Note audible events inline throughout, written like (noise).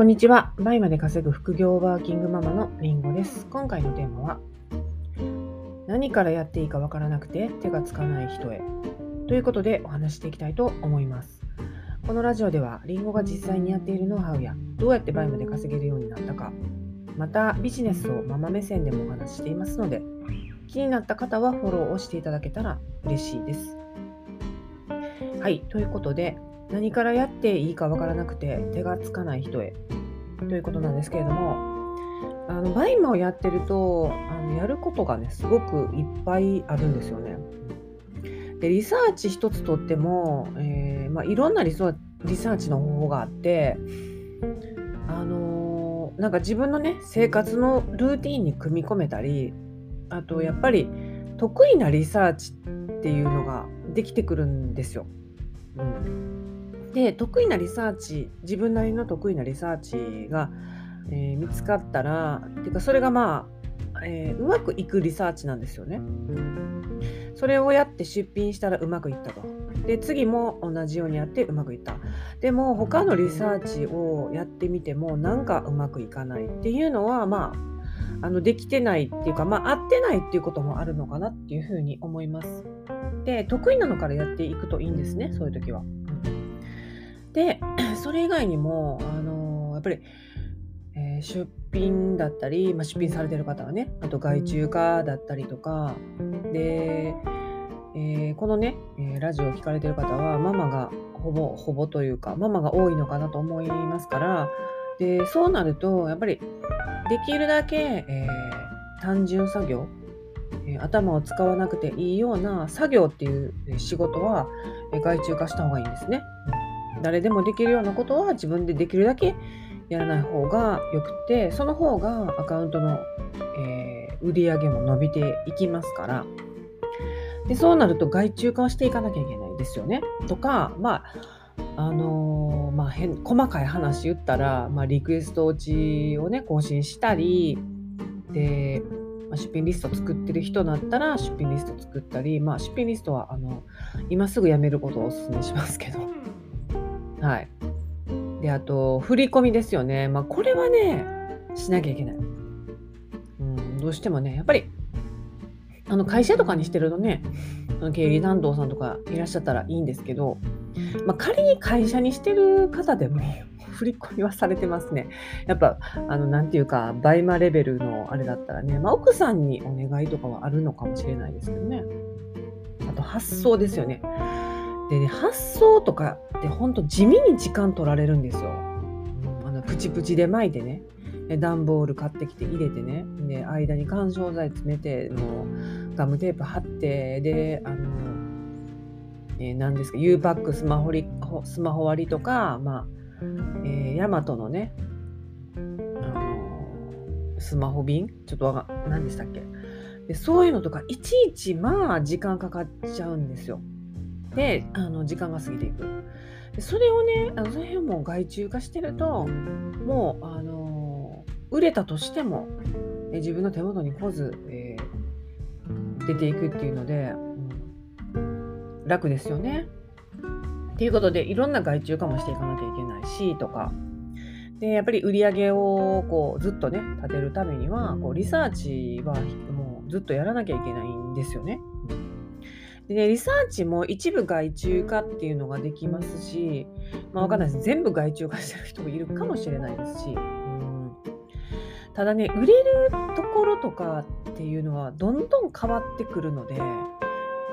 こんにちは。 BUYMAで稼ぐ副業ワーキングママのりんごです。今回のテーマは、何からやっていいかわからなくて手がつかない人へということでお話していきたいと思います。このラジオでは、りんごが実際にやっているノウハウや、どうやって BUYMAで稼げるようになったか、またビジネスをママ目線でもお話ししていますので、気になった方はフォローをしていただけたら嬉しいです。はい、ということで、何からやっていいかわからなくて手がつかない人へということなんですけれどもあの BUYMAをやってるとあのやることがねすごくいっぱいあるんですよね。でリサーチ一つとっても、えーまあ、いろんなリソリサーチの方法があってあのー、なんか自分のね生活のルーティンに組み込めたりあとやっぱり得意なリサーチっていうのができてくるんですよ。うんで得意なリサーチ自分なりの得意なリサーチが、えー、見つかったらっていうかそれがまあ、えー、うまくいくリサーチなんですよね。それをやって出品したらうまくいったと。で次も同じようにやってうまくいった。でも他のリサーチをやってみてもなんかうまくいかないっていうのはまああのできてないっていうかまあ合ってないっていうこともあるのかなっていうふうに思います。で得意なのからやっていくといいんですねそういう時は。で、(clears throat) それ以外にも、あの、やっぱり、えー、出品だったり、まあ、出品されてる方はね、あと外注化だったりとか、で、えー、このね、えラジオを聞かれてる方は、ママがほぼ、ほぼというか、ママが多いのかなと思いますから、で、そうなると、やっぱり、できるだけ、え単純作業、頭を使わなくていいような作業っていう仕事は、外注化した方がいいんですね。誰でもできるようなことは自分でできるだけやらない方がよくてその方がアカウントの、えー、売り上げも伸びていきますからでそうなると外注化をしていかなきゃいけないですよね。とかまああのー、まあ変細かい話言ったら、まあ、リクエスト落ちをね更新したりで、まあ、出品リスト作ってる人だったら出品リスト作ったり、まあ、出品リストはあの今すぐやめることをお勧めしますけど。はい。で、あと、振り込みですよね。まあ、これはね、しなきゃいけない。うん、どうしてもね、やっぱり、あの会社とかにしてるとね、経理担当さんとかいらっしゃったらいいんですけど、まあ、仮に会社にしてる方でも、(laughs) 振り込みはされてますね。やっぱ、あの、なんていうか、バイマレベルのあれだったらね、まあ、奥さんにお願いとかはあるのかもしれないですけどね。あと、発送ですよね。でね、発送とかって本当地味に時間取られるんですよ。あのプチプチで巻いてね、段ボール買ってきて入れてね、で間に緩衝材詰めて、もうガムテープ貼って、で、あの、えー、何ですか、U パックスマホリスマホ割りとか、まあ、え、ヤマトのね、あのスマホ便ちょっとわか何でしたっけでそういうのとかいちいちまあ時間かかっちゃうんですよ。であの時間が過ぎていくそれをねあのその辺も外注化してるともうあの売れたとしてもえ自分の手元に来ず、えー、出ていくっていうので、うん、楽ですよね。っていうことでいろんな外注化もしていかなきゃいけないしとかでやっぱり売り上げをこうずっとね立てるためにはこうリサーチはもうずっとやらなきゃいけないんですよね。でね、リサーチも一部外注化っていうのができますし、まあ、わかんないです。全部外注化してる人もいるかもしれないですし、うん、ただね、売れるところとかっていうのはどんどん変わってくるので、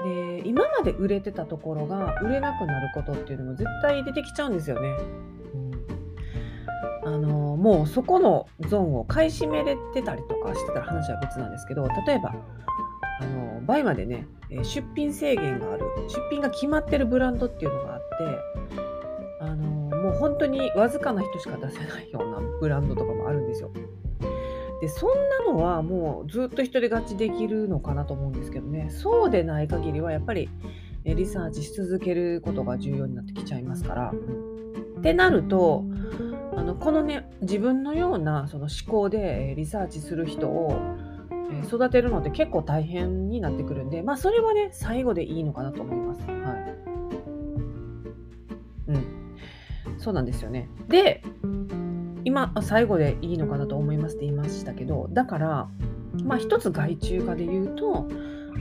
で今まで売れてたところが売れなくなることっていうのも絶対出てきちゃうんですよね。うん、あのもうそこのゾーンを買い占めれてたりとかしてたら話は別なんですけど例えばあの倍までね出品制限がある出品が決まってるブランドっていうのがあってあのもう本当にわずかな人しか出せないような (laughs) ブランドとかもあるんですよ。でそんなのはもうずっと一人勝ちできるのかなと思うんですけどねそうでない限りはやっぱりリサーチし続けることが重要になってきちゃいますから。ってなるとあのこのね自分のようなその思考でリサーチする人を育てるのって結構大変になってくるんで、まあそれはね、最後でいいのかなと思います。はい。うん。そうなんですよね。で、今最後でいいのかなと思いますって言いましたけどだからまあ一つ外注化で言うと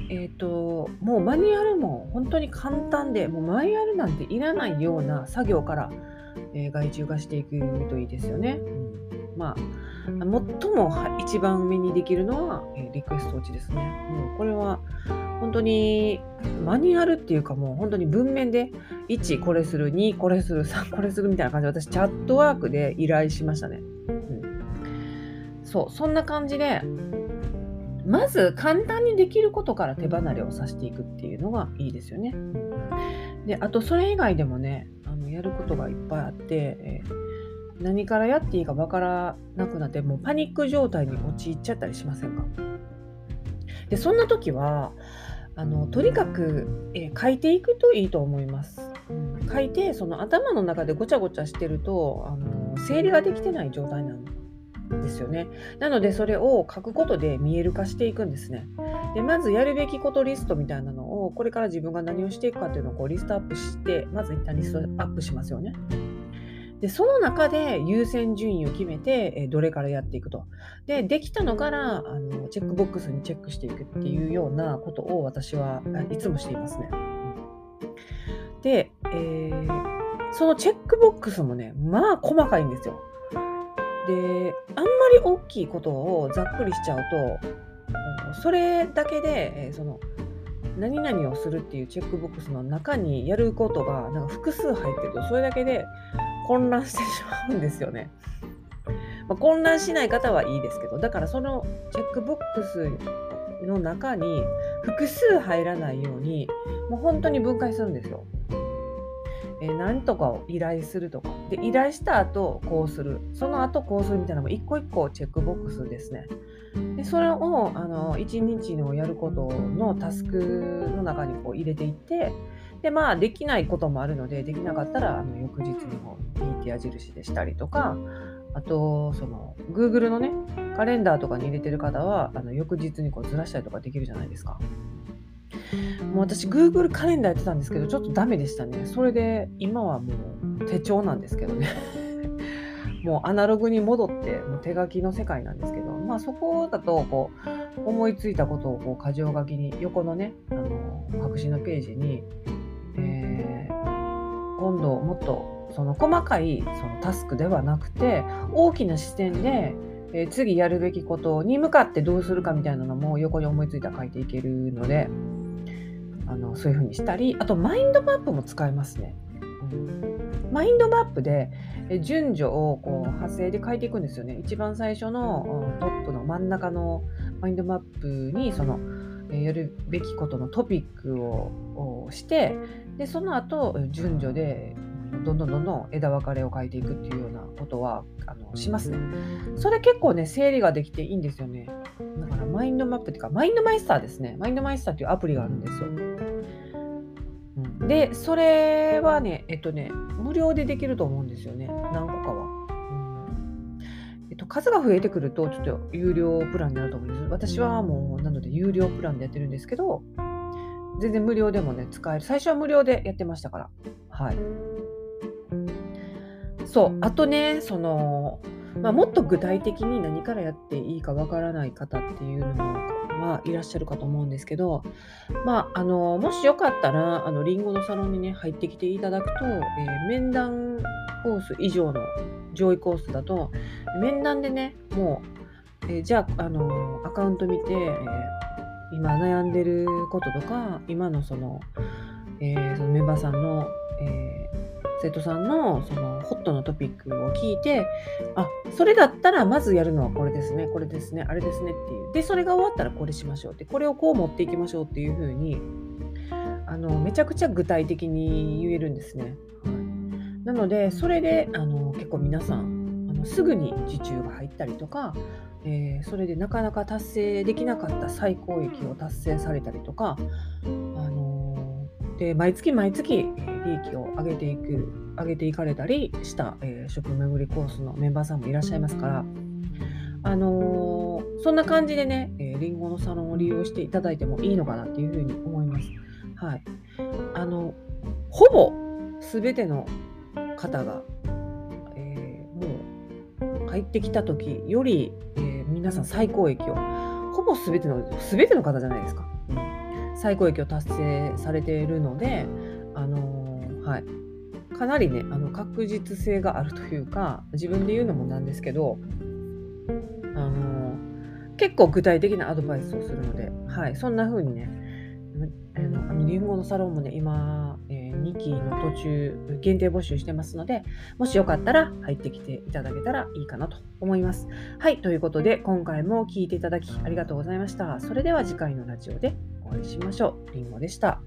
えーと、もうマニュアルも本当に簡単でもうマニュアルなんていらないような作業から、えー、外注化していくといいですよね。うん、まあ最も一番目にできるのは、えー、リクエスト落ちですね。もうこれは本当にマニュアルっていうかもう本当に文面で1これする2これする3これするみたいな感じで私チャットワークで依頼しましたね。うん、そうそんな感じでまず簡単にできることから手離れをさせていくっていうのがいいですよね。であとそれ以外でもねあのやることがいっぱいあって、えー、何からやっていいかわからなくなってもうパニック状態に陥っちゃったりしませんか？でそんな時はあのとにかく、えー、書いていくといいと思います。うん、書いてその頭の中でごちゃごちゃしてるとあの整理ができてない状態なのですよね。なのでそれを書くことで見える化していくんですね。でまずやるべきことリストみたいなのをこれから自分が何をしていくかっていうのをこうリストアップしてまず一旦リストアップしますよね。でその中で優先順位を決めて、えどれからやっていくと。でできたのからあのチェックボックスにチェックしていくっていうようなことを私はいつもしていますね。で、えー、そのチェックボックスもねまあ細かいんですよ。であんまり大きいことをざっくりしちゃうとそれだけで、えその何々をするっていうチェックボックスの中にやることがなんか複数入ってるとそれだけで混乱してしまうんですよね。まあ、混乱しない方はいいですけどだからそのチェックボックスの中に複数入らないようにもう本当に分解するんですよ。えー、何とかを依頼するとかで依頼した後こうするその後こうするみたいなのも一個一個チェックボックスですねでそれをあの1日のやることのタスクの中にこう入れていってでまあできないこともあるのでできなかったらあの翌日にもピーって矢印でしたりとかあとその Google のねカレンダーとかに入れてる方はあの翌日にこうずらしたりとかできるじゃないですか。もう私 Google カレンダーやってたんですけどちょっとダメでしたねそれで今はもう手帳なんですけどね (laughs) もうアナログに戻ってもう手書きの世界なんですけどまあそこだとこう思いついたことをこう箇条書きに横のねあの白紙のページに、今度もっとその細かいそのタスクではなくて大きな視点でえー、次やるべきことに向かってどうするかみたいなのも横に思いついたら書いていけるので、あのそういう風にしたりあとマインドマップも使えますね。うん、マインドマップで順序をこう派生で書いていくんですよね。一番最初のトップの真ん中のマインドマップにそのやるべきことのトピックをしてでその後順序でどんどんどんどん枝分かれを変えていくっていうようなことはあのしますね。それ結構ね整理ができていいんですよね。だからマインドマップっていうかマインドマイスターですね。マインドマイスターっていうアプリがあるんですよ。うん、でそれはねえっとね無料でできると思うんですよね何。と、数が増えてくるとちょっと有料プランになると思うんです。私はもうなので有料プランでやってるんですけど全然無料でもね使える最初は無料でやってましたからはい。そうあとねその、まあ、もっと具体的に何からやっていいかわからない方っていうのもまあ、いらっしゃるかと思うんですけど、まあ、あのもしよかったらあのリンゴのサロンにね入ってきていただくと、えー、面談コース以上の上位コースだと面談でねもう、えー、じゃああのアカウント見て、えー、今悩んでることとか今のその,、えー、そのメンバーさんの、え生徒さんのそのホットなトピックを聞いて、あ、それだったらまずやるのはこれですね、これですね、あれですねっていう。で、それが終わったらこれしましょうって、これをこう持っていきましょうっていうふうに、あのめちゃくちゃ具体的に言えるんですね。はい、なので、それであの結構皆さんあのすぐに受注が入ったりとか、えー、それでなかなか達成できなかった最高益を達成されたりとか、あので毎月毎月利益を上げていく上げていかれたりした、えー、食巡りコースのメンバーさんもいらっしゃいますから、あのー、そんな感じでね、えー、リンゴのサロンを利用していただいてもいいのかなっていうふうに思います。はい、あのほぼ全ての方が、えー、もう入ってきた時より、えー、皆さん最高益をほぼ全ての全ての方じゃないですか、うん、最高益を達成されているのであのー、はい。かなりねあの確実性があるというか自分で言うのもなんですけどあのー、結構具体的なアドバイスをするので、はい、そんな風にねあのリンゴのサロンもね今、2期の途中限定募集してますので、もしよかったら入ってきていただけたらいいかなと思います。はい、ということで今回も聴いていただきありがとうございました。それでは次回のラジオでお会いしましょう。りんごでした。